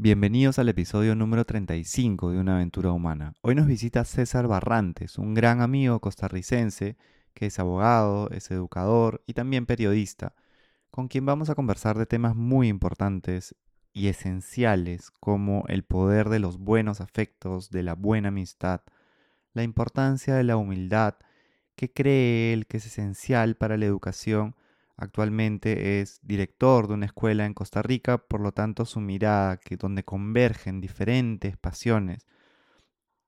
Bienvenidos al episodio número 35 de Una aventura humana. Hoy nos visita César Barrantes, un gran amigo costarricense que es abogado, es educador y también periodista, con quien vamos a conversar de temas muy importantes y esenciales como el poder de los buenos afectos, de la buena amistad, la importancia de la humildad, que cree él que es esencial para la educación Actualmente es director de una escuela en Costa Rica, por lo tanto su mirada, que donde convergen diferentes pasiones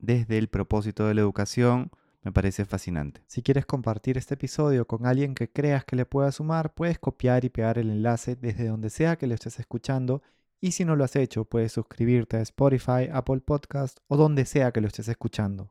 desde el propósito de la educación, me parece fascinante. Si quieres compartir este episodio con alguien que creas que le pueda sumar, puedes copiar y pegar el enlace desde donde sea que lo estés escuchando y si no lo has hecho, puedes suscribirte a Spotify, Apple Podcast o donde sea que lo estés escuchando.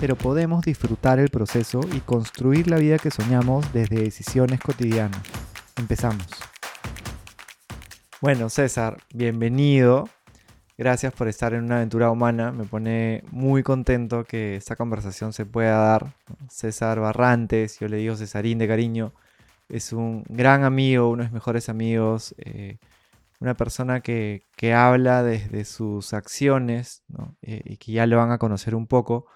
pero podemos disfrutar el proceso y construir la vida que soñamos desde decisiones cotidianas. Empezamos. Bueno, César, bienvenido. Gracias por estar en una aventura humana. Me pone muy contento que esta conversación se pueda dar. César Barrantes, yo le digo Cesarín de cariño, es un gran amigo, uno de mis mejores amigos, eh, una persona que, habla desde sus acciones eh, y que ya lo van a conocer un poco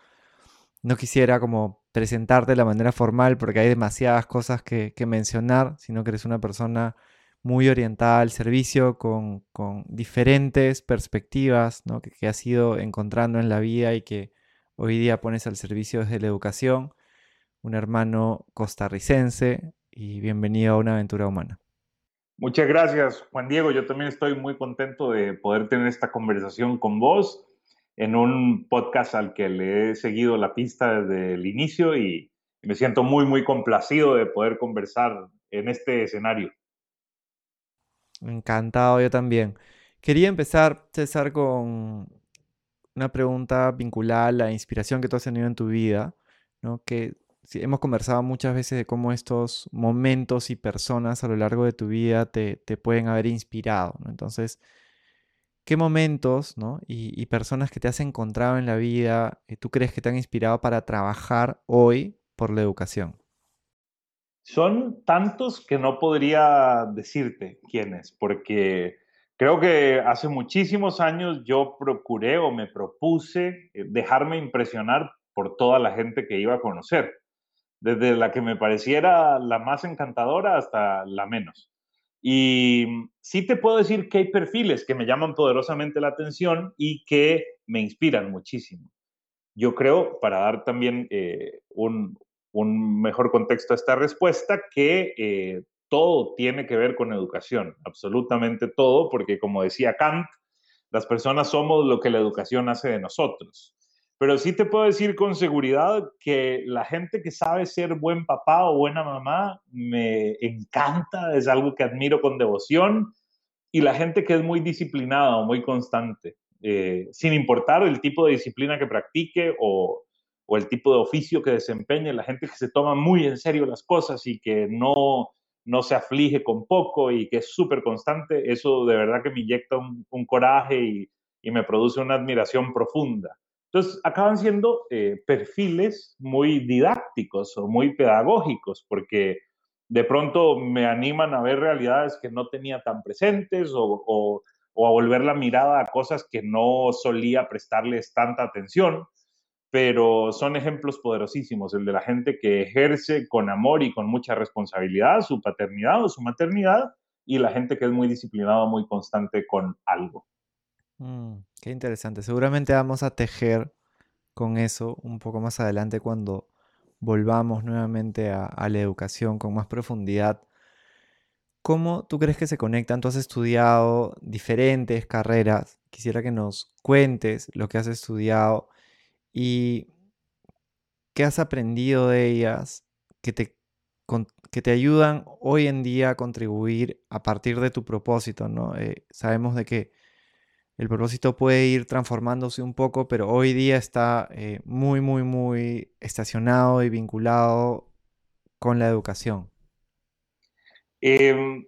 no quisiera como presentarte de la manera formal porque hay demasiadas cosas que, mencionar, sino que eres una persona muy orientada al servicio, con, diferentes perspectivas que, que, has ido encontrando en la vida y que hoy día pones al servicio desde la educación. Un hermano costarricense y bienvenido a una aventura humana. Muchas gracias, Juan Diego. Yo también estoy muy contento de poder tener esta conversación con vos en un podcast al que le he seguido la pista desde el inicio y me siento muy, muy complacido de poder conversar en este escenario. Encantado, yo también. Quería empezar, César, con una pregunta vinculada a la inspiración que tú has tenido en tu vida, ¿no? Que hemos conversado muchas veces de cómo estos momentos y personas a lo largo de tu vida te, te pueden haber inspirado. Entonces, ¿Qué momentos y, personas que te has encontrado en la vida eh, tú crees que te han inspirado para trabajar hoy por la educación? Son tantos que no podría decirte quiénes, porque creo que hace muchísimos años yo procuré o me propuse eh, dejarme impresionar por toda la gente que iba a conocer, desde la que me pareciera la más encantadora hasta la menos. Y sí te puedo decir que hay perfiles que me llaman poderosamente la atención y que me inspiran muchísimo. Yo creo, para dar también eh, un, mejor contexto a esta respuesta, que eh, todo tiene que ver con educación, absolutamente todo, porque como decía Kant, las personas somos lo que la educación hace de nosotros. Pero sí te puedo decir con seguridad que la gente que sabe ser buen papá o buena mamá me encanta, es algo que admiro con devoción. Y la gente que es muy disciplinada o muy constante, eh, sin importar el tipo de disciplina que practique o, el tipo de oficio que desempeñe, la gente que se toma muy en serio las cosas y que no, no se aflige con poco y que es súper constante, eso de verdad que me inyecta un, coraje y, me produce una admiración profunda. Entonces, acaban siendo eh, perfiles muy didácticos o muy pedagógicos, porque de pronto me animan a ver realidades que no tenía tan presentes o, a volver la mirada a cosas que no solía prestarles tanta atención, pero son ejemplos poderosísimos, el de la gente que ejerce con amor y con mucha responsabilidad su paternidad o su maternidad y la gente que es muy disciplinada, muy constante con algo. Mm, qué interesante. Seguramente vamos a tejer con eso un poco más adelante cuando volvamos nuevamente a, la educación con más profundidad. ¿Cómo tú crees que se conectan? Tú has estudiado diferentes carreras. Quisiera que nos cuentes lo que has estudiado y qué has aprendido de ellas que te, que te ayudan hoy en día a contribuir a partir de tu propósito. ¿no? Eh, sabemos de que el propósito puede ir transformándose un poco, pero hoy día está eh, muy, muy, muy estacionado y vinculado con la educación. Em,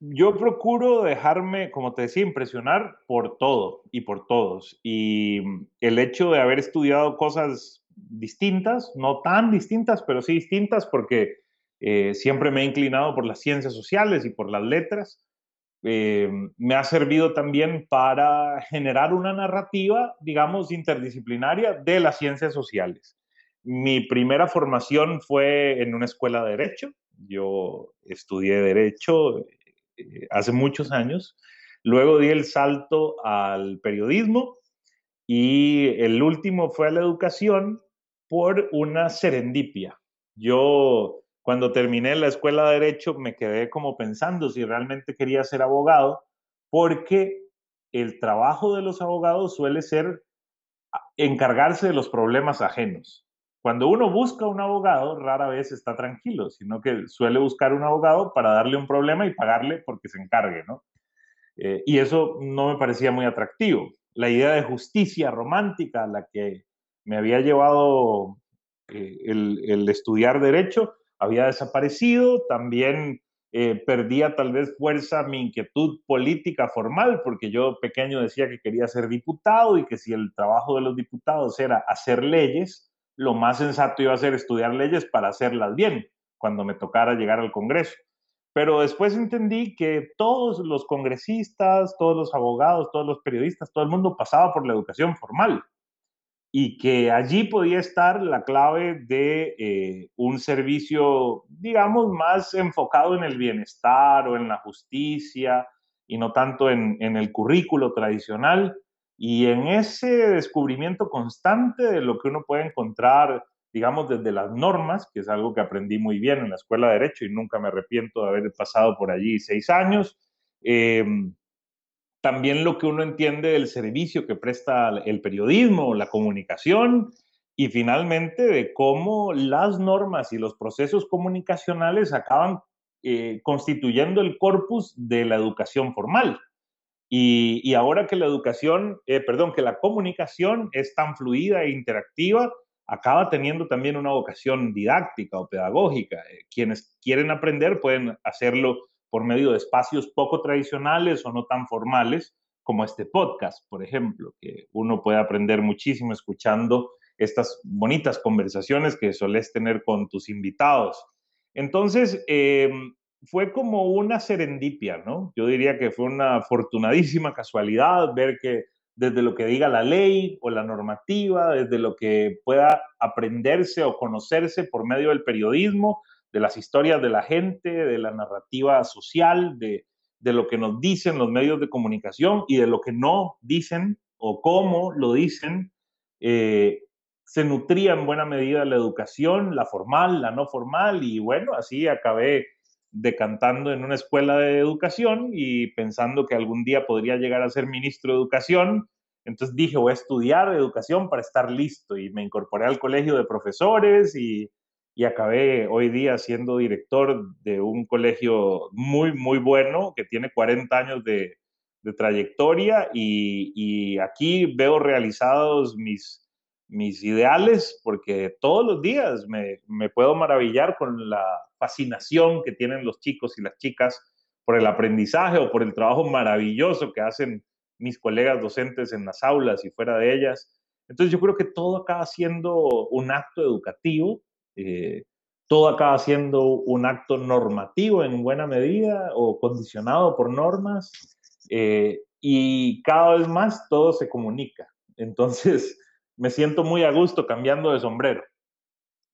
yo procuro dejarme, como te decía, impresionar por todo y por todos. Y el hecho de haber estudiado cosas distintas, no tan distintas, pero sí distintas, porque eh, siempre me he inclinado por las ciencias sociales y por las letras, eh, me ha servido también para generar una narrativa, digamos, interdisciplinaria de las ciencias sociales. Mi primera formación fue en una escuela de derecho. Yo estudié derecho eh, hace muchos años. Luego di el salto al periodismo y el último fue a la educación por una serendipia. Yo cuando terminé la escuela de derecho me quedé como pensando si realmente quería ser abogado, porque el trabajo de los abogados suele ser encargarse de los problemas ajenos. Cuando uno busca un abogado, rara vez está tranquilo, sino que suele buscar un abogado para darle un problema y pagarle porque se encargue, ¿no? Eh, y eso no me parecía muy atractivo. La idea de justicia romántica a la que me había llevado eh, el, estudiar derecho había desaparecido, también eh, perdía tal vez fuerza mi inquietud política formal, porque yo pequeño decía que quería ser diputado y que si el trabajo de los diputados era hacer leyes, lo más sensato iba a ser estudiar leyes para hacerlas bien cuando me tocara llegar al Congreso. Pero después entendí que todos los congresistas, todos los abogados, todos los periodistas, todo el mundo pasaba por la educación formal y que allí podía estar la clave de eh, un servicio, digamos, más enfocado en el bienestar o en la justicia y no tanto en, el currículo tradicional. Y en ese descubrimiento constante de lo que uno puede encontrar, digamos, desde las normas, que es algo que aprendí muy bien en la escuela de Derecho y nunca me arrepiento de haber pasado por allí seis años, eh, también lo que uno entiende del servicio que presta el periodismo, la comunicación y finalmente de cómo las normas y los procesos comunicacionales acaban eh, constituyendo el corpus de la educación formal. Y, ahora que la educación, eh, perdón, que la comunicación es tan fluida e interactiva, acaba teniendo también una vocación didáctica o pedagógica. Eh, quienes quieren aprender pueden hacerlo por medio de espacios poco tradicionales o no tan formales, como este podcast, por ejemplo, que uno puede aprender muchísimo escuchando estas bonitas conversaciones que solés tener con tus invitados. Entonces, em, fue como una serendipia, ¿no? Yo diría que fue una afortunadísima casualidad ver que desde lo que diga la ley o la normativa, desde lo que pueda aprenderse o conocerse por medio del periodismo, de las historias de la gente, de la narrativa social, de, lo que nos dicen los medios de comunicación y de lo que no dicen o cómo lo dicen, eh, se nutría en buena medida la educación, la formal, la no formal, y bueno, así acabé decantando en una escuela de educación y pensando que algún día podría llegar a ser ministro de educación. Entonces dije, voy a estudiar educación para estar listo y me incorporé al colegio de profesores y y acabé hoy día siendo director de un colegio muy, muy bueno que tiene 40 años de, trayectoria y, aquí veo realizados mis, mis ideales porque todos los días me, me, puedo maravillar con la fascinación que tienen los chicos y las chicas por el aprendizaje o por el trabajo maravilloso que hacen mis colegas docentes en las aulas y fuera de ellas. Entonces yo creo que todo acaba siendo un acto educativo eh, todo acaba siendo un acto normativo en buena medida o condicionado por normas eh, y cada vez más todo se comunica. Entonces me siento muy a gusto cambiando de sombrero.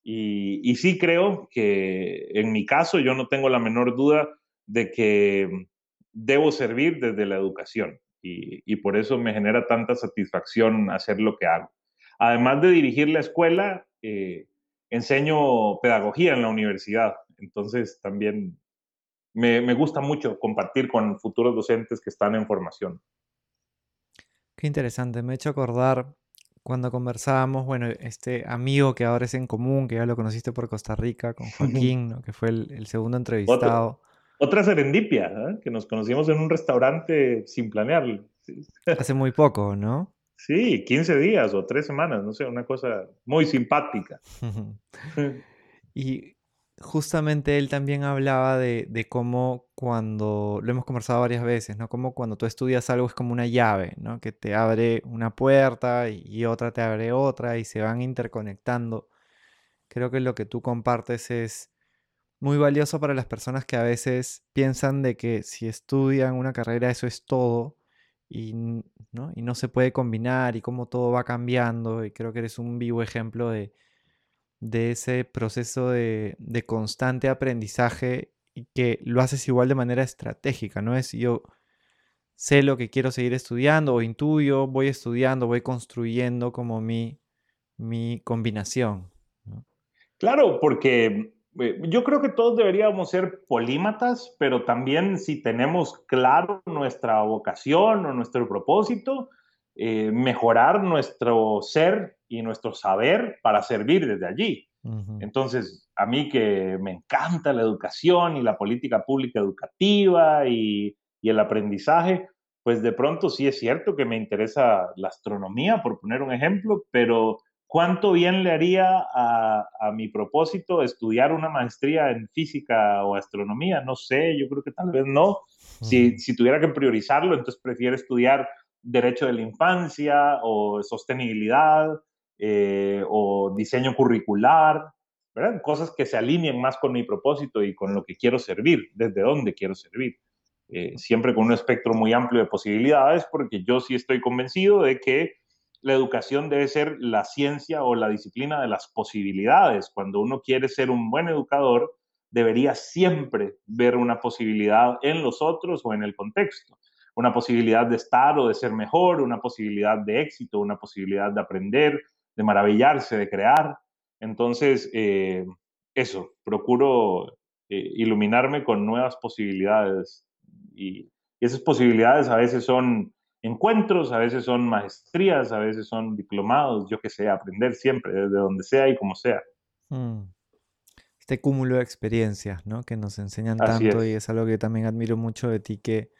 Y, sí creo que en mi caso yo no tengo la menor duda de que debo servir desde la educación y, y, por eso me genera tanta satisfacción hacer lo que hago. Además de dirigir la escuela, eh, enseño pedagogía en la universidad, entonces también me, gusta mucho compartir con futuros docentes que están en formación. Qué interesante, me he hecho acordar cuando conversábamos, bueno, este amigo que ahora es en común, que ya lo conociste por Costa Rica, con Joaquín, que fue el, segundo entrevistado. Otra, serendipia, ¿eh? que nos conocimos en un restaurante sin planearlo. Hace muy poco, ¿no? Sí, 15 días o 3 semanas, no sé, una cosa muy simpática. y justamente él también hablaba de, cómo cuando, lo hemos conversado varias veces, ¿no? Como cuando tú estudias algo es como una llave, ¿no? Que te abre una puerta y otra te abre otra y se van interconectando. Creo que lo que tú compartes es muy valioso para las personas que a veces piensan de que si estudian una carrera eso es todo y ¿no? y no se puede combinar y cómo todo va cambiando. Y creo que eres un vivo ejemplo de, de ese proceso de, constante aprendizaje y que lo haces igual de manera estratégica, no es yo sé lo que quiero seguir estudiando o intuyo, voy estudiando, voy construyendo como mi, mi combinación. Claro, porque yo creo que todos deberíamos ser polímatas, pero también si tenemos claro nuestra vocación o nuestro propósito, eh, mejorar nuestro ser y nuestro saber para servir desde allí. Entonces, a mí que me encanta la educación y la política pública educativa y, y, el aprendizaje, pues de pronto sí es cierto que me interesa la astronomía, por poner un ejemplo, pero ¿cuánto bien le haría a, a mi propósito estudiar una maestría en física o astronomía? No sé, yo creo que tal vez no. si, si tuviera que priorizarlo, entonces prefiero estudiar derecho de la infancia o sostenibilidad eh, o diseño curricular, ¿verdad? Cosas que se alineen más con mi propósito y con lo que quiero servir, desde dónde quiero servir. Eh, siempre con un espectro muy amplio de posibilidades, porque yo sí estoy convencido de que la educación debe ser la ciencia o la disciplina de las posibilidades. Cuando uno quiere ser un buen educador, debería siempre ver una posibilidad en los otros o en el contexto una posibilidad de estar o de ser mejor, una posibilidad de éxito, una posibilidad de aprender, de maravillarse, de crear. Entonces, eh, eso, procuro eh, iluminarme con nuevas posibilidades y, esas posibilidades a veces son encuentros, a veces son maestrías, a veces son diplomados, yo que sé, aprender siempre, desde donde sea y como sea. Mm. Este cúmulo de experiencias, ¿no? Que nos enseñan tanto y es algo que también admiro mucho de ti, que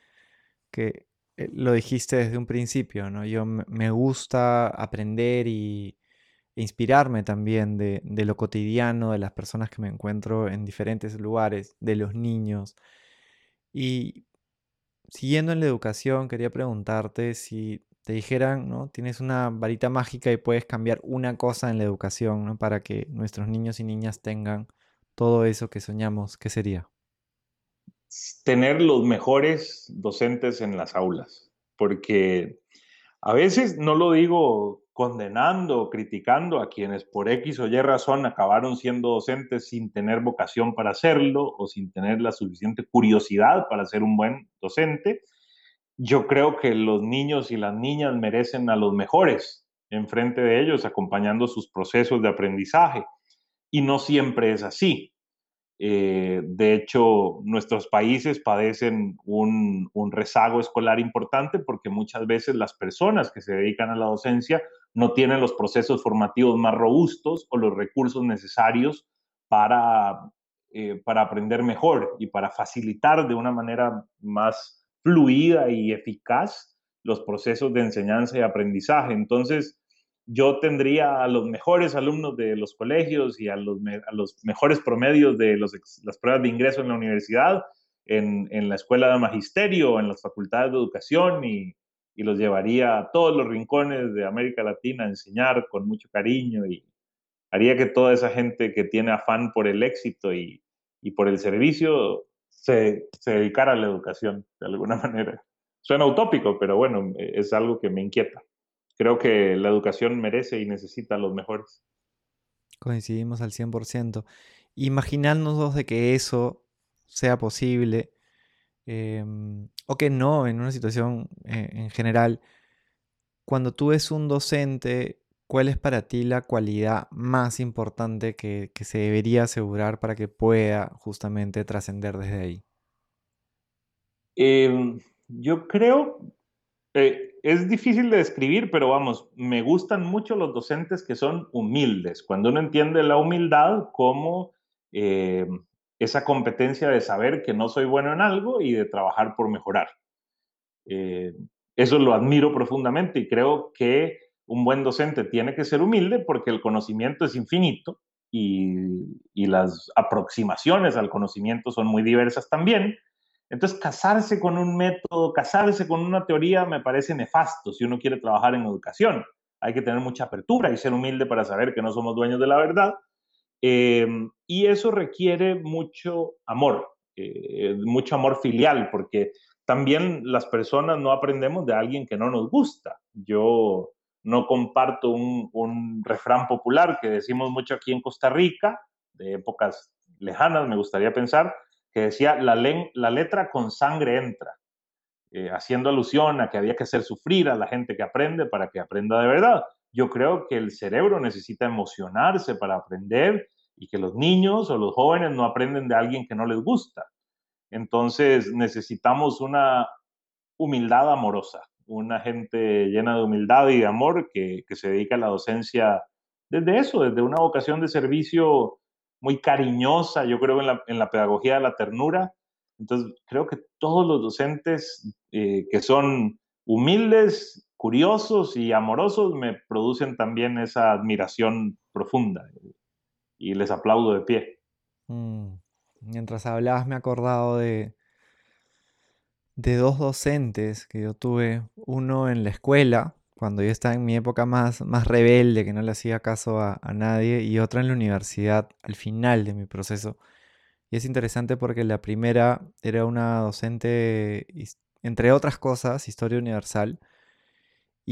que eh, lo dijiste desde un principio, ¿no? Yo me gusta aprender y inspirarme también de, lo cotidiano, de las personas que me encuentro en diferentes lugares, de los niños. Y siguiendo en la educación, quería preguntarte si te dijeran, ¿no? Tienes una varita mágica y puedes cambiar una cosa en la educación, ¿no? Para que nuestros niños y niñas tengan todo eso que soñamos, ¿qué sería? tener los mejores docentes en las aulas, porque a veces no lo digo condenando o criticando a quienes por X o Y razón acabaron siendo docentes sin tener vocación para hacerlo o sin tener la suficiente curiosidad para ser un buen docente. Yo creo que los niños y las niñas merecen a los mejores enfrente de ellos, acompañando sus procesos de aprendizaje. Y no siempre es así. Eh, de hecho, nuestros países padecen un, rezago escolar importante porque muchas veces las personas que se dedican a la docencia no tienen los procesos formativos más robustos o los recursos necesarios para, eh, para aprender mejor y para facilitar de una manera más fluida y eficaz los procesos de enseñanza y aprendizaje. Entonces, yo tendría a los mejores alumnos de los colegios y a los, a los mejores promedios de las pruebas de ingreso en la universidad, en, en, la escuela de magisterio, en las facultades de educación y, y, los llevaría a todos los rincones de América Latina a enseñar con mucho cariño y haría que toda esa gente que tiene afán por el éxito y, y por el servicio se, se dedicara a la educación de alguna manera. Suena utópico, pero bueno, es algo que me inquieta creo que la educación merece y necesita a los mejores. Coincidimos al 100%. Imaginándonos de que eso sea posible, em, o que no, en una situación eh, en general, cuando tú eres un docente, ¿cuál es para ti la cualidad más importante que, se debería asegurar para que pueda justamente trascender desde ahí? Em, yo creo, eh, es difícil de describir, pero vamos, me gustan mucho los docentes que son humildes. Cuando uno entiende la humildad como eh, esa competencia de saber que no soy bueno en algo y de trabajar por mejorar. Eh, eso lo admiro profundamente y creo que un buen docente tiene que ser humilde porque el conocimiento es infinito y, y las aproximaciones al conocimiento son muy diversas también. Entonces, casarse con un método, casarse con una teoría me parece nefasto si uno quiere trabajar en educación. Hay que tener mucha apertura y ser humilde para saber que no somos dueños de la verdad. Eh, y eso requiere mucho amor, eh, mucho amor filial, porque también las personas no aprendemos de alguien que no nos gusta. Yo no comparto un, refrán popular que decimos mucho aquí en Costa Rica, de épocas lejanas, me gustaría pensar, que decía, la, la letra con sangre entra, eh, haciendo alusión a que había que hacer sufrir a la gente que aprende para que aprenda de verdad. Yo creo que el cerebro necesita emocionarse para aprender y que los niños o los jóvenes no aprenden de alguien que no les gusta. Entonces necesitamos una humildad amorosa, una gente llena de humildad y de amor que, que se dedica a la docencia desde eso, desde una vocación de servicio muy cariñosa, yo creo en la, en la pedagogía de la ternura. Entonces, creo que todos los docentes eh, que son humildes, curiosos y amorosos me producen también esa admiración profunda y les aplaudo de pie. Mm. Mientras hablabas me he acordado de, de dos docentes que yo tuve, uno en la escuela, cuando yo estaba en mi época más, más rebelde, que no le hacía caso a, nadie, y otra en la universidad, al final de mi proceso. Y es interesante porque la primera era una docente, entre otras cosas, historia universal.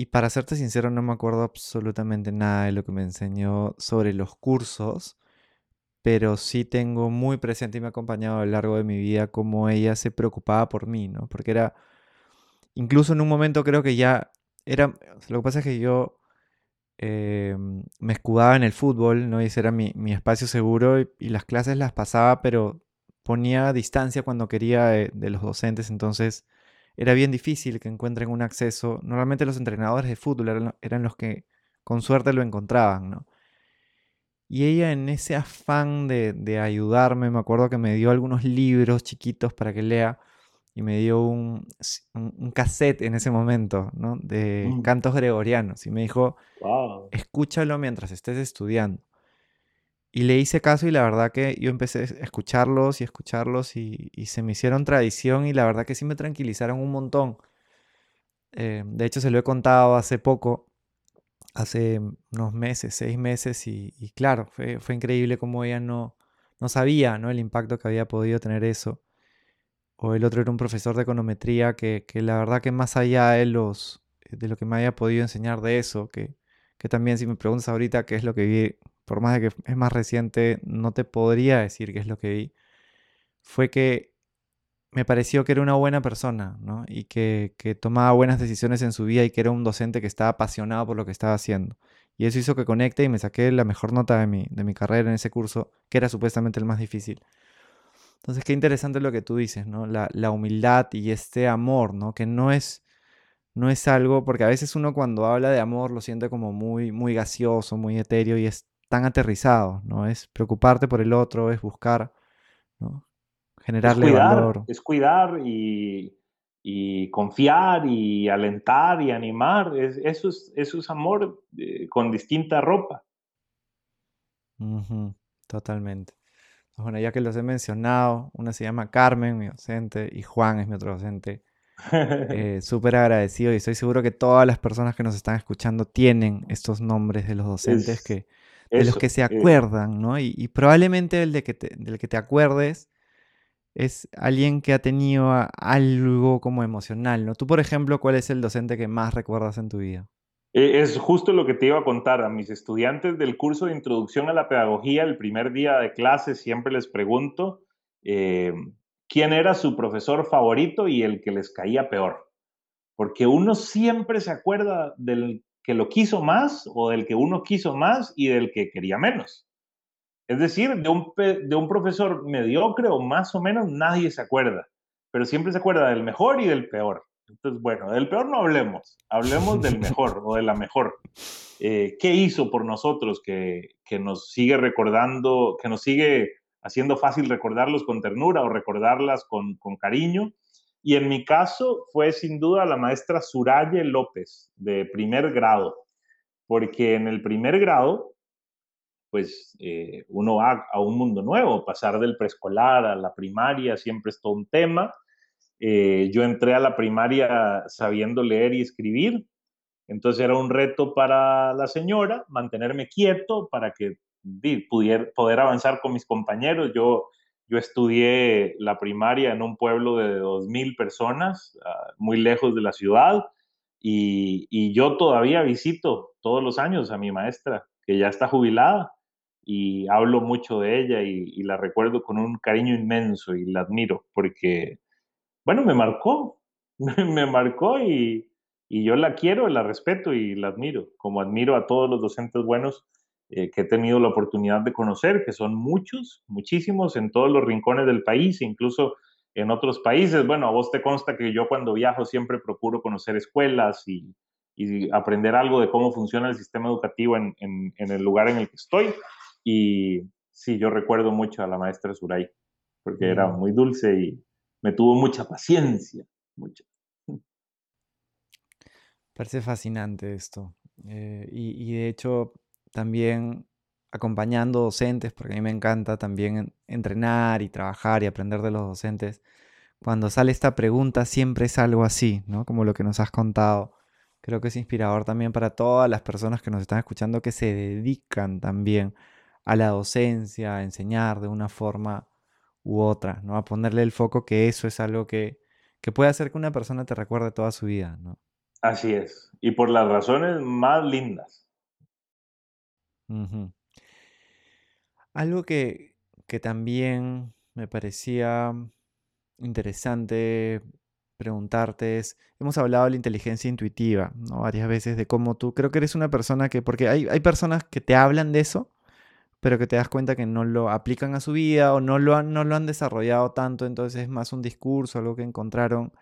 Y para serte sincero, no me acuerdo absolutamente nada de lo que me enseñó sobre los cursos, pero sí tengo muy presente y me ha acompañado a lo largo de mi vida cómo ella se preocupaba por mí, ¿no? Porque era, incluso en un momento creo que ya era, lo que pasa es que yo eh, me escudaba en el fútbol, ¿no? Y ese era mi, espacio seguro y, las clases las pasaba, pero ponía distancia cuando quería de, los docentes, entonces era bien difícil que encuentren un acceso. Normalmente los entrenadores de fútbol eran, los que con suerte lo encontraban, ¿no? Y ella en ese afán de, de, ayudarme, me acuerdo que me dio algunos libros chiquitos para que lea y me dio un, un, cassette en ese momento, ¿no? De mm. cantos gregorianos. Y me dijo, escúchalo mientras estés estudiando. Y le hice caso y la verdad que yo empecé a escucharlos y escucharlos y, se me hicieron tradición y la verdad que sí me tranquilizaron un montón. Eh, de hecho, se lo he contado hace poco, hace unos meses, seis meses, y, claro, fue, fue, increíble como ella no, no sabía ¿no? el impacto que había podido tener eso o el otro era un profesor de econometría que, la verdad que más allá de, los, de lo que me haya podido enseñar de eso, que, que también si me preguntas ahorita qué es lo que vi, por más de que es más reciente, no te podría decir qué es lo que vi, fue que me pareció que era una buena persona, ¿no? Y que, que, tomaba buenas decisiones en su vida y que era un docente que estaba apasionado por lo que estaba haciendo. Y eso hizo que conecte y me saqué la mejor nota de mi, de mi carrera en ese curso, que era supuestamente el más difícil. Entonces, qué interesante lo que tú dices, ¿no? La, humildad y este amor, ¿no? Que no es, no es algo, porque a veces uno cuando habla de amor lo siente como muy, muy gaseoso, muy etéreo y es tan aterrizado, ¿no? Es preocuparte por el otro, es buscar, ¿no? Generarle es cuidar, valor. Es cuidar y, confiar y alentar y animar. eso, es, eso es amor eh, con distinta ropa. Totalmente. Bueno, ya que los he mencionado, una se llama Carmen, mi docente, y Juan es mi otro docente. Eh, súper agradecido y estoy seguro que todas las personas que nos están escuchando tienen estos nombres de los docentes que, de los que se eh. acuerdan, ¿no? Y, probablemente el de que del que te acuerdes es alguien que ha tenido algo como emocional, ¿no? Tú, por ejemplo, ¿cuál es el docente que más recuerdas en tu vida? Eh, es justo lo que te iba a contar a mis estudiantes del curso de introducción a la pedagogía. El primer día de clase siempre les pregunto eh, quién era su profesor favorito y el que les caía peor. Porque uno siempre se acuerda del que lo quiso más o del que uno quiso más y del que quería menos. Es decir, de un, de un profesor mediocre o más o menos nadie se acuerda, pero siempre se acuerda del mejor y del peor. Entonces, bueno, del peor no hablemos, hablemos del mejor o de la mejor. Eh, ¿Qué hizo por nosotros que, que, nos sigue recordando, que nos sigue haciendo fácil recordarlos con ternura o recordarlas con, con cariño? Y en mi caso fue sin duda la maestra Suraye López, de primer grado, porque en el primer grado, pues eh, uno va a un mundo nuevo, pasar del preescolar a la primaria siempre es todo un tema. Eh, yo entré a la primaria sabiendo leer y escribir, entonces era un reto para la señora mantenerme quieto para que pudiera poder avanzar con mis compañeros. Yo yo estudié la primaria en un pueblo de 2.000 personas, ah, muy lejos de la ciudad, y, yo todavía visito todos los años a mi maestra, que ya está jubilada, y hablo mucho de ella y, la recuerdo con un cariño inmenso y la admiro, porque, bueno, me marcó, me marcó y, y yo la quiero, la respeto y la admiro, como admiro a todos los docentes buenos eh, que he tenido la oportunidad de conocer, que son muchos, muchísimos en todos los rincones del país, incluso en otros países. Bueno, a vos te consta que yo cuando viajo siempre procuro conocer escuelas y, aprender algo de cómo funciona el sistema educativo en, el lugar en el que estoy. Y sí, yo recuerdo mucho a la maestra Suray, porque era mm. muy dulce y me tuvo mucha paciencia, mucha. Parece fascinante esto. Eh, y, de hecho, también acompañando docentes, porque a mí me encanta también entrenar y trabajar y aprender de los docentes. Cuando sale esta pregunta siempre es algo así, ¿no? Como lo que nos has contado. Creo que es inspirador también para todas las personas que nos están escuchando que se dedican también a la docencia, a enseñar de una forma u otra, ¿no? A ponerle el foco que eso es algo que, que puede hacer que una persona te recuerde toda su vida, ¿no? Así es. Y por las razones más lindas. Algo que, también me parecía interesante preguntarte es, hemos hablado de la inteligencia intuitiva, ¿no? Varias veces de cómo tú, creo que eres una persona que, porque hay, hay personas que te hablan de eso, pero que te das cuenta que no lo aplican a su vida o no lo han, no lo han desarrollado tanto, entonces es más un discurso, algo que encontraron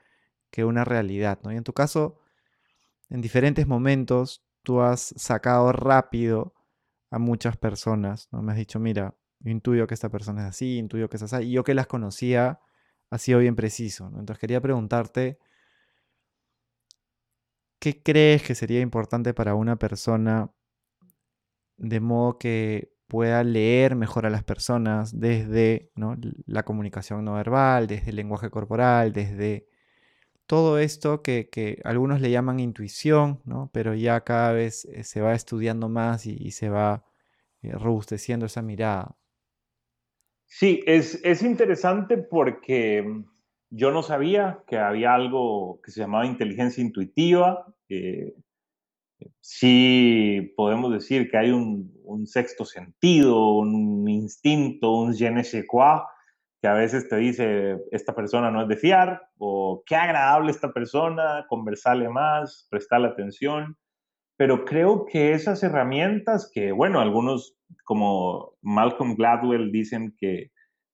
que una realidad, ¿no? Y en tu caso, en diferentes momentos, tú has sacado rápido a muchas personas, ¿no? Me has dicho, mira, intuyo que esta persona es así, intuyo que es así, y yo que las conocía ha sido bien preciso, Entonces quería preguntarte, ¿qué crees que sería importante para una persona de modo que pueda leer mejor a las personas desde la comunicación no verbal, desde el lenguaje corporal, desde todo esto que, algunos le llaman intuición, ¿no? pero ya cada vez eh, se va estudiando más y, se va eh, robusteciendo esa mirada. Sí, es, es, interesante porque mm, yo no sabía que había algo que se llamaba inteligencia intuitiva. Eh, sí podemos decir que hay un, un, sexto sentido, un instinto, un je ne sais quoi, que a veces te dice, esta persona no es de fiar, o qué agradable esta persona, conversarle más, prestarle atención. Pero creo que esas herramientas que, bueno, algunos como Malcolm Gladwell dicen que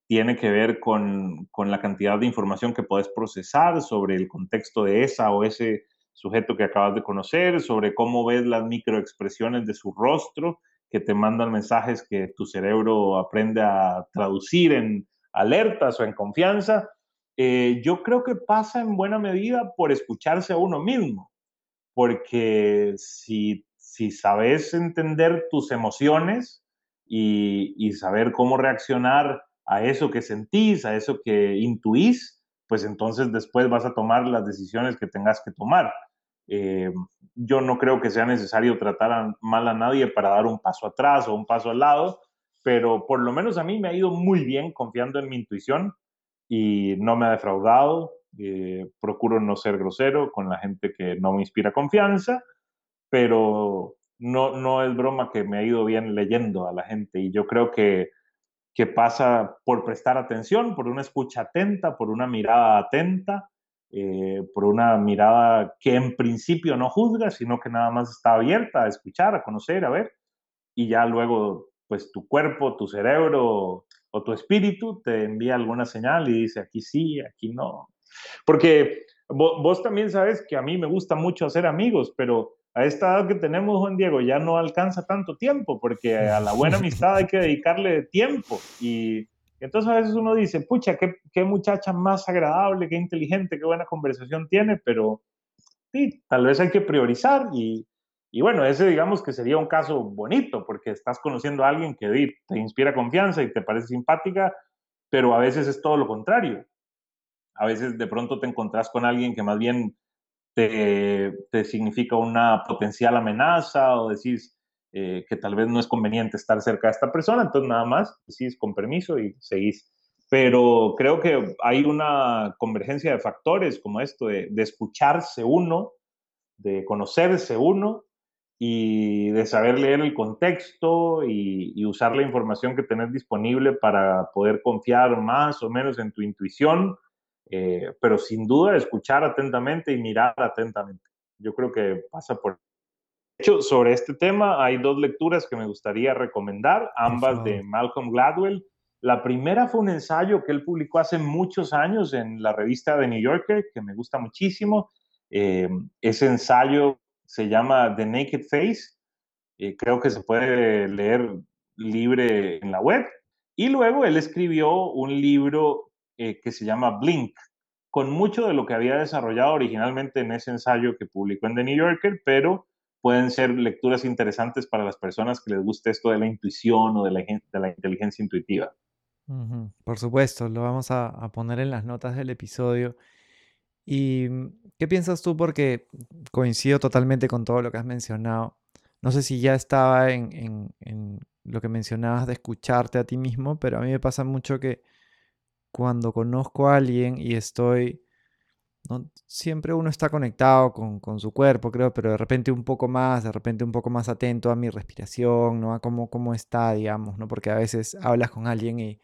tiene que ver con, con la cantidad de información que puedes procesar sobre el contexto de esa o ese sujeto que acabas de conocer, sobre cómo ves las microexpresiones de su rostro, que te mandan mensajes que tu cerebro aprende a traducir en, alertas o en confianza, eh, yo creo que pasa en buena medida por escucharse a uno mismo, porque si, si sabes entender tus emociones y, saber cómo reaccionar a eso que sentís, a eso que intuís, pues entonces después vas a tomar las decisiones que tengas que tomar. Eh, yo no creo que sea necesario tratar mal a nadie para dar un paso atrás o un paso al lado, pero por lo menos a mí me ha ido muy bien confiando en mi intuición y no me ha defraudado. Eh, procuro no ser grosero con la gente que no me inspira confianza, pero no, no es broma que me ha ido bien leyendo a la gente y yo creo que, que pasa por prestar atención, por una escucha atenta, por una mirada atenta, eh, por una mirada que en principio no juzga, sino que nada más está abierta a escuchar, a conocer, a ver, y ya luego pues tu cuerpo, tu cerebro o tu espíritu te envía alguna señal y dice aquí sí, aquí no. Porque vos, también sabes que a mí me gusta mucho hacer amigos, pero a esta edad que tenemos, Juan Diego, ya no alcanza tanto tiempo, porque a la buena amistad hay que dedicarle tiempo. Y, Entonces a veces uno dice, pucha, qué, qué muchacha más agradable, qué inteligente, qué buena conversación tiene, pero sí, tal vez hay que priorizar y, y bueno, ese digamos que sería un caso bonito porque estás conociendo a alguien que te inspira confianza y te parece simpática, pero a veces es todo lo contrario. A veces de pronto te encontrás con alguien que más bien te, te significa una potencial amenaza o decís eh, que tal vez no es conveniente estar cerca de esta persona, entonces nada más decís con permiso y seguís. Pero creo que hay una convergencia de factores como esto de, de escucharse uno, de conocerse uno y de saber leer el contexto y, usar la información que tenés disponible para poder confiar más o menos en tu intuición, eh, pero sin duda escuchar atentamente y mirar atentamente. Yo creo que pasa por... De hecho, sobre este tema hay dos lecturas que me gustaría recomendar, ambas de Malcolm Gladwell. La primera fue un ensayo que él publicó hace muchos años en la revista The New Yorker, que me gusta muchísimo. Eh, ese ensayo se llama The Naked Face, eh, creo que se puede leer libre en la web. Y luego él escribió un libro eh, que se llama Blink, con mucho de lo que había desarrollado originalmente en ese ensayo que publicó en The New Yorker, pero pueden ser lecturas interesantes para las personas que les guste esto de la intuición o de la, inteligencia intuitiva. Por supuesto, lo vamos a, poner en las notas del episodio. ¿Y mm, qué piensas tú? Porque coincido totalmente con todo lo que has mencionado. No sé si ya estaba en, lo que mencionabas de escucharte a ti mismo, pero a mí me pasa mucho que cuando conozco a alguien y estoy, siempre uno está conectado con, su cuerpo, creo, pero de repente un poco más, de repente un poco más atento a mi respiración, ¿no? A cómo, cómo está, digamos, ¿no? Porque a veces hablas con alguien y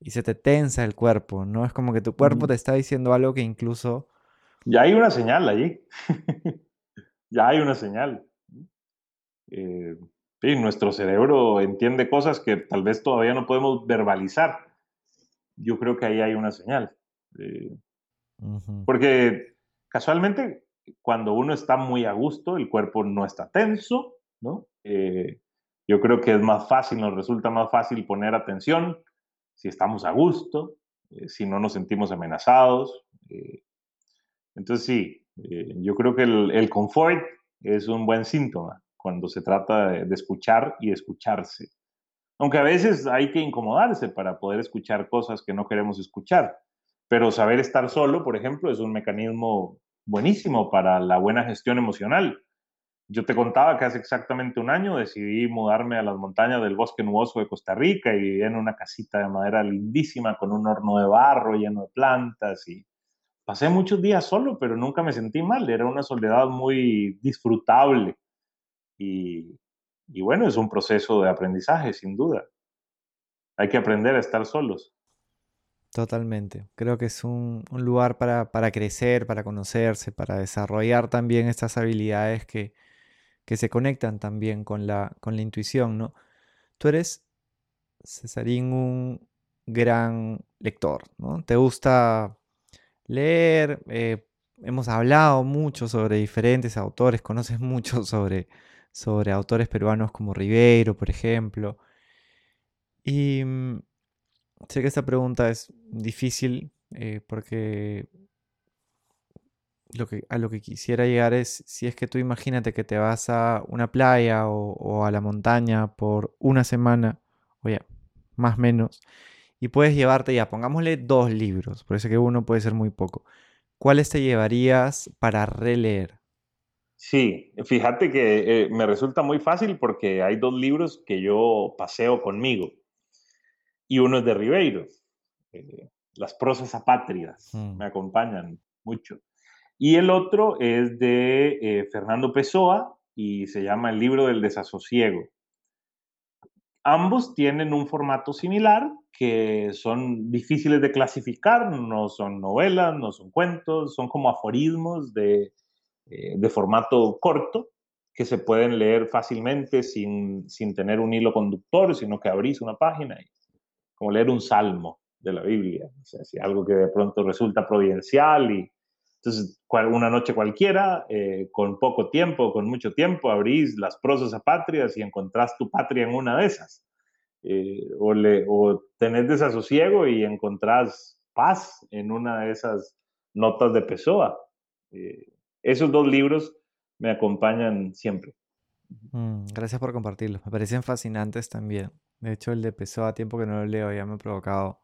y se te tensa el cuerpo, ¿no? Es como que tu cuerpo te está diciendo algo que incluso... Ya hay una señal allí. ya hay una señal. Eh, sí, nuestro cerebro entiende cosas que tal vez todavía no podemos verbalizar. Yo creo que ahí hay una señal. Eh, porque casualmente, cuando uno está muy a gusto, el cuerpo no está tenso, ¿no? Eh, yo creo que es más fácil, nos resulta más fácil poner atención, si estamos a gusto, eh, si no nos sentimos amenazados. Eh, entonces sí, eh, yo creo que el, confort es un buen síntoma cuando se trata de, escuchar y escucharse. Aunque a veces hay que incomodarse para poder escuchar cosas que no queremos escuchar. Pero saber estar solo, por ejemplo, es un mecanismo buenísimo para la buena gestión emocional. Yo te contaba que hace exactamente un año decidí mudarme a las montañas del bosque nuboso de Costa Rica y viví en una casita de madera lindísima con un horno de barro lleno de plantas y pasé muchos días solo, pero nunca me sentí mal, era una soledad muy disfrutable y, y bueno, es un proceso de aprendizaje, sin duda. Hay que aprender a estar solos. Totalmente. Creo que es un, un lugar para, para, crecer, para conocerse, para desarrollar también estas habilidades que, que se conectan también con la, con la intuición, ¿no? Tú eres, Cesarín, un gran lector, ¿no? Te gusta leer, eh, hemos hablado mucho sobre diferentes autores, conoces mucho sobre, sobre autores peruanos como Ribeiro, por ejemplo. Y mm, sé que esta pregunta es difícil eh, porque lo que, a lo que quisiera llegar es, si es que tú imagínate que te vas a una playa o, a la montaña por una semana, o ya, más o menos, y puedes llevarte ya, pongámosle dos libros, por eso que uno puede ser muy poco. ¿Cuáles te llevarías para releer? Sí, fíjate que eh, me resulta muy fácil porque hay dos libros que yo paseo conmigo y uno es de Ribeiro. Eh, las prosas apátridas mm. me acompañan mucho. Y el otro es de eh, Fernando Pessoa y se llama El libro del desasosiego. Ambos tienen un formato similar que son difíciles de clasificar, no son novelas, no son cuentos, son como aforismos de, eh, de formato corto que se pueden leer fácilmente sin, sin, tener un hilo conductor, sino que abrís una página y como leer un salmo de la Biblia, o sea, si algo que de pronto resulta providencial y, entonces, una noche cualquiera, eh, con poco tiempo, con mucho tiempo, abrís las prosas apátridas y encontrás tu patria en una de esas. eh, o, le, o tenés desasosiego y encontrás paz en una de esas notas de Pessoa. Eh, esos dos libros me acompañan siempre. Mm, gracias por compartirlos. Me parecen fascinantes también. De hecho, el de Pessoa, tiempo que no lo leo, ya me ha provocado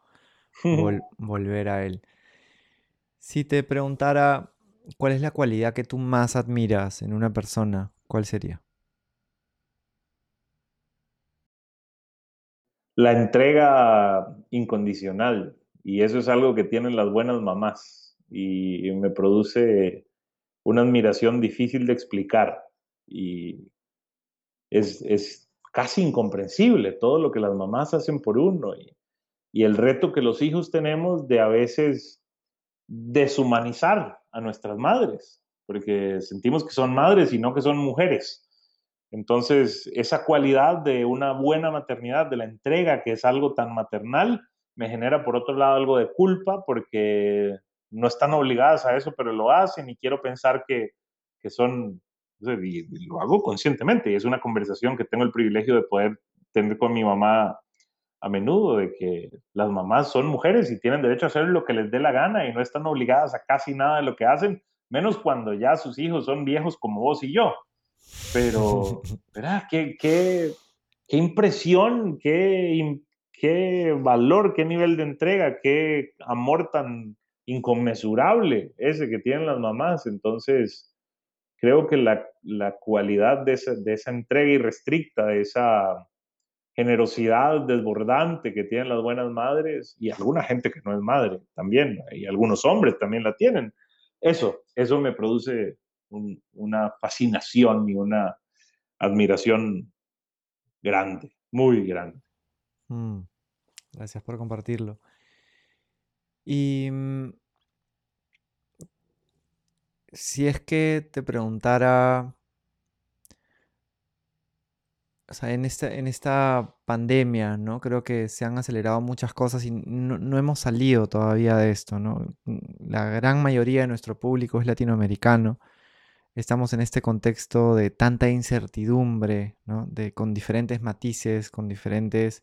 volver a él. Si te preguntara cuál es la cualidad que tú más admiras en una persona, ¿cuál sería? La entrega incondicional. Y eso es algo que tienen las buenas mamás. Y me produce una admiración difícil de explicar. Y es, casi incomprensible todo lo que las mamás hacen por uno. Y, y el reto que los hijos tenemos de a veces deshumanizar a nuestras madres, porque sentimos que son madres y no que son mujeres. Entonces, esa cualidad de una buena maternidad, de la entrega, que es algo tan maternal, me genera por otro lado algo de culpa porque no están obligadas a eso, pero lo hacen y quiero pensar que, que son, lo hago conscientemente y es una conversación que tengo el privilegio de poder tener con mi mamá a menudo de que las mamás son mujeres y tienen derecho a hacer lo que les dé la gana y no están obligadas a casi nada de lo que hacen, menos cuando ya sus hijos son viejos como vos y yo. Pero, ¿verdad? ¿Qué, qué, qué impresión, qué, qué valor, qué nivel de entrega, qué amor tan inconmensurable ese que tienen las mamás. Entonces, creo que la, la cualidad de esa, de esa entrega irrestricta, de esa generosidad desbordante que tienen las buenas madres y alguna gente que no es madre también, y algunos hombres también la tienen. Eso, eso me produce una fascinación y una admiración grande, muy grande. Mm, gracias por compartirlo. Y mm, si es que te preguntara o sea, en esta, en esta pandemia, ¿no? Creo que se han acelerado muchas cosas y no, hemos salido todavía de esto, ¿no? La gran mayoría de nuestro público es latinoamericano. Estamos en este contexto de tanta incertidumbre, ¿no? De, con diferentes matices, con diferentes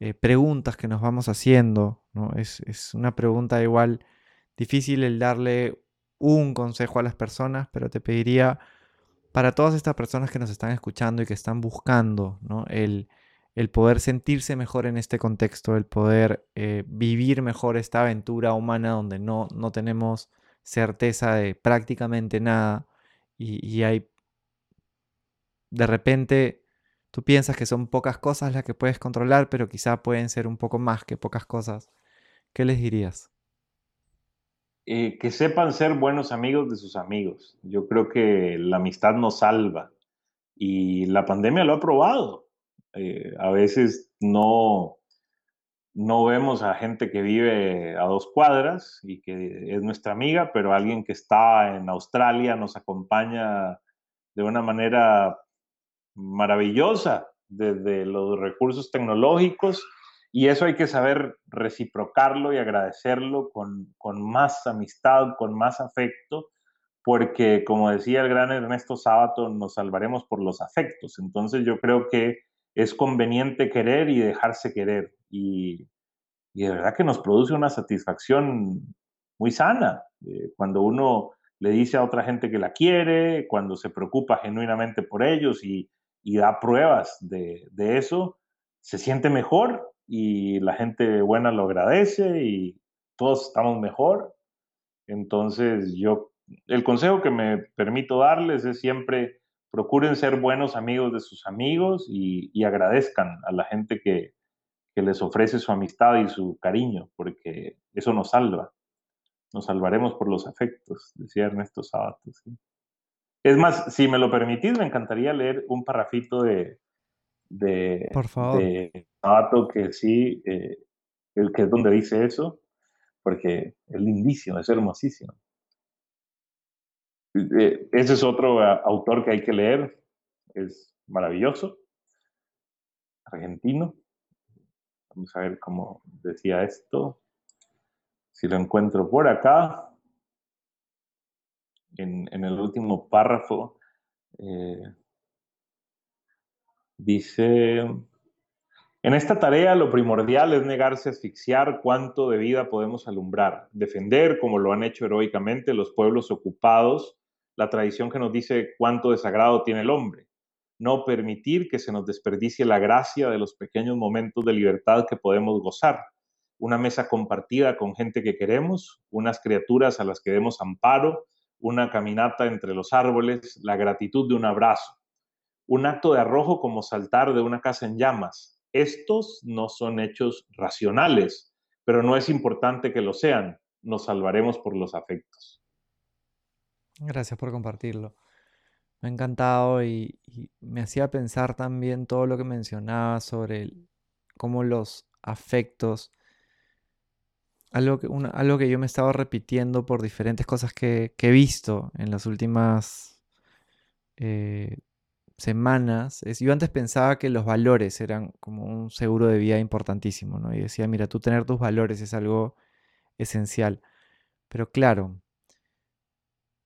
eh, preguntas que nos vamos haciendo, ¿no? Es, es una pregunta igual difícil el darle un consejo a las personas, pero te pediría para todas estas personas que nos están escuchando y que están buscando el, poder sentirse mejor en este contexto, el poder eh, vivir mejor esta aventura humana donde no, no tenemos certeza de prácticamente nada y, hay de repente tú piensas que son pocas cosas las que puedes controlar, pero quizá pueden ser un poco más que pocas cosas. ¿Qué les dirías? Eh, que sepan ser buenos amigos de sus amigos. Yo creo que la amistad nos salva y la pandemia lo ha probado. Eh, a veces no, no vemos a gente que vive a dos cuadras y que es nuestra amiga, pero alguien que está en Australia nos acompaña de una manera maravillosa desde los recursos tecnológicos y eso hay que saber reciprocarlo y agradecerlo con, más amistad, con más afecto, porque como decía el gran Ernesto Sábato, nos salvaremos por los afectos. Entonces yo creo que es conveniente querer y dejarse querer. Y, de verdad que nos produce una satisfacción muy sana. Eh, cuando uno le dice a otra gente que la quiere, cuando se preocupa genuinamente por ellos y, da pruebas de, de, eso, se siente mejor y la gente buena lo agradece y todos estamos mejor. Entonces yo, el consejo que me permito darles es siempre procuren ser buenos amigos de sus amigos y, agradezcan a la gente que, les ofrece su amistad y su cariño, porque eso nos salva. Nos salvaremos por los afectos, decía Ernesto Sabato. Es más, si me lo permitís, me encantaría leer un parrafito de, de, Por favor. que sí, eh, el que es donde dice eso, porque es lindísimo, es hermosísimo. Eh, ese es otro ah, autor que hay que leer, es maravilloso, argentino. Vamos a ver cómo decía esto. Si lo encuentro por acá, en, en el último párrafo, eh, Dice, En esta tarea lo primordial es negarse a asfixiar cuánto de vida podemos alumbrar, defender, como lo han hecho heroicamente los pueblos ocupados, la tradición que nos dice cuánto desagrado tiene el hombre, no permitir que se nos desperdicie la gracia de los pequeños momentos de libertad que podemos gozar, una mesa compartida con gente que queremos, unas criaturas a las que demos amparo, una caminata entre los árboles, la gratitud de un abrazo, un acto de arrojo como saltar de una casa en llamas, estos no son hechos racionales, pero no es importante que lo sean. Nos salvaremos por los afectos. Gracias por compartirlo. Me ha encantado y, me hacía pensar también todo lo que mencionaba sobre cómo los afectos, algo que, algo que yo me estaba repitiendo por diferentes cosas que, he visto en las últimas eh, semanas, yo antes pensaba que los valores eran como un seguro de vida importantísimo. Y decía, mira, tú tener tus valores es algo esencial. Pero claro,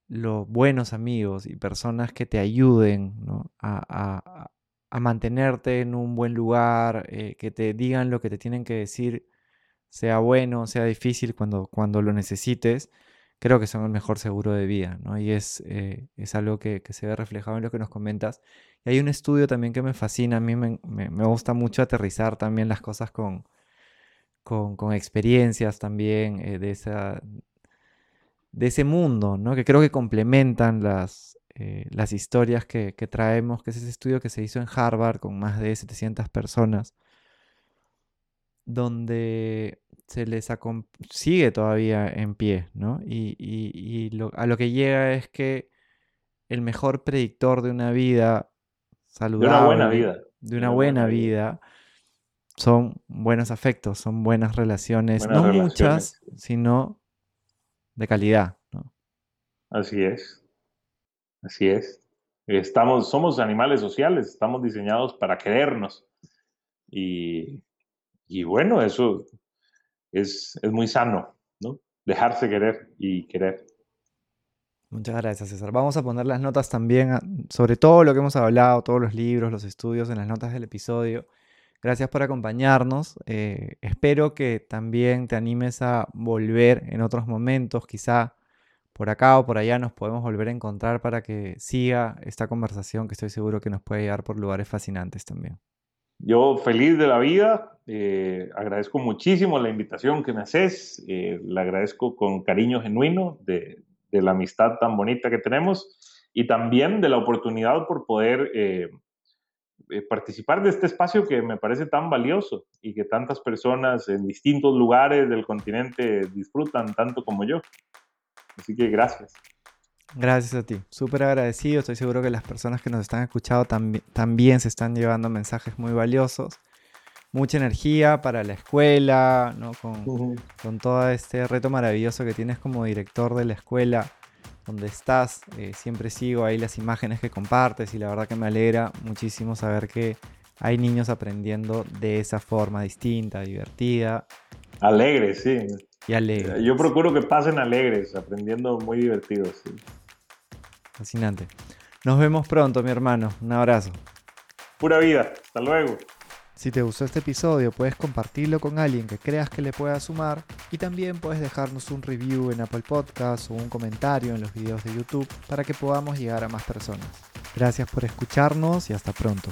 los buenos amigos y personas que te ayuden a, mantenerte en un buen lugar, eh, que te digan lo que te tienen que decir, sea bueno, sea difícil cuando, cuando lo necesites, creo que son el mejor seguro de vida, ¿no? Y es, eh, es algo que, se ve reflejado en lo que nos comentas. Y hay un estudio también que me fascina, a mí me, gusta mucho aterrizar también las cosas con, con, experiencias también eh, de, esa, de ese mundo, ¿no? Que creo que complementan las, eh, las historias que, que traemos, que es ese estudio que se hizo en Harvard con más de 700 personas, donde se les sigue todavía en pie, ¿no? Y, a lo que llega es que el mejor predictor de una vida saludable, de una buena vida, de una buena vida, son buenos afectos, son buenas relaciones, no muchas, sino de calidad, ¿no? Así es, así es. Estamos, somos animales sociales, estamos diseñados para querernos. Y, y bueno, eso es, muy sano, ¿no? Dejarse querer y querer. Muchas gracias, César. Vamos a poner las notas también sobre todo lo que hemos hablado, todos los libros, los estudios en las notas del episodio. Gracias por acompañarnos. Eh, espero que también te animes a volver en otros momentos, quizá por acá o por allá nos podemos volver a encontrar para que siga esta conversación que estoy seguro que nos puede llevar por lugares fascinantes también. Yo feliz de la vida, eh, agradezco muchísimo la invitación que me haces, eh, la agradezco con cariño genuino de, la amistad tan bonita que tenemos y también de la oportunidad por poder eh, participar de este espacio que me parece tan valioso y que tantas personas en distintos lugares del continente disfrutan tanto como yo. Así que gracias. Gracias a ti, súper agradecido. Estoy seguro que las personas que nos están escuchando también se están llevando mensajes muy valiosos. Mucha energía para la escuela, ¿no? con, todo este reto maravilloso que tienes como director de la escuela donde estás. Eh, siempre sigo ahí las imágenes que compartes y la verdad que me alegra muchísimo saber que hay niños aprendiendo de esa forma distinta, divertida. Alegres, sí. Y alegres. Yo procuro que pasen alegres, aprendiendo muy divertidos. Sí. Fascinante. Nos vemos pronto, mi hermano. Un abrazo. Pura vida. Hasta luego. Si te gustó este episodio, puedes compartirlo con alguien que creas que le pueda sumar y también puedes dejarnos un review en Apple Podcasts o un comentario en los videos de YouTube para que podamos llegar a más personas. Gracias por escucharnos y hasta pronto.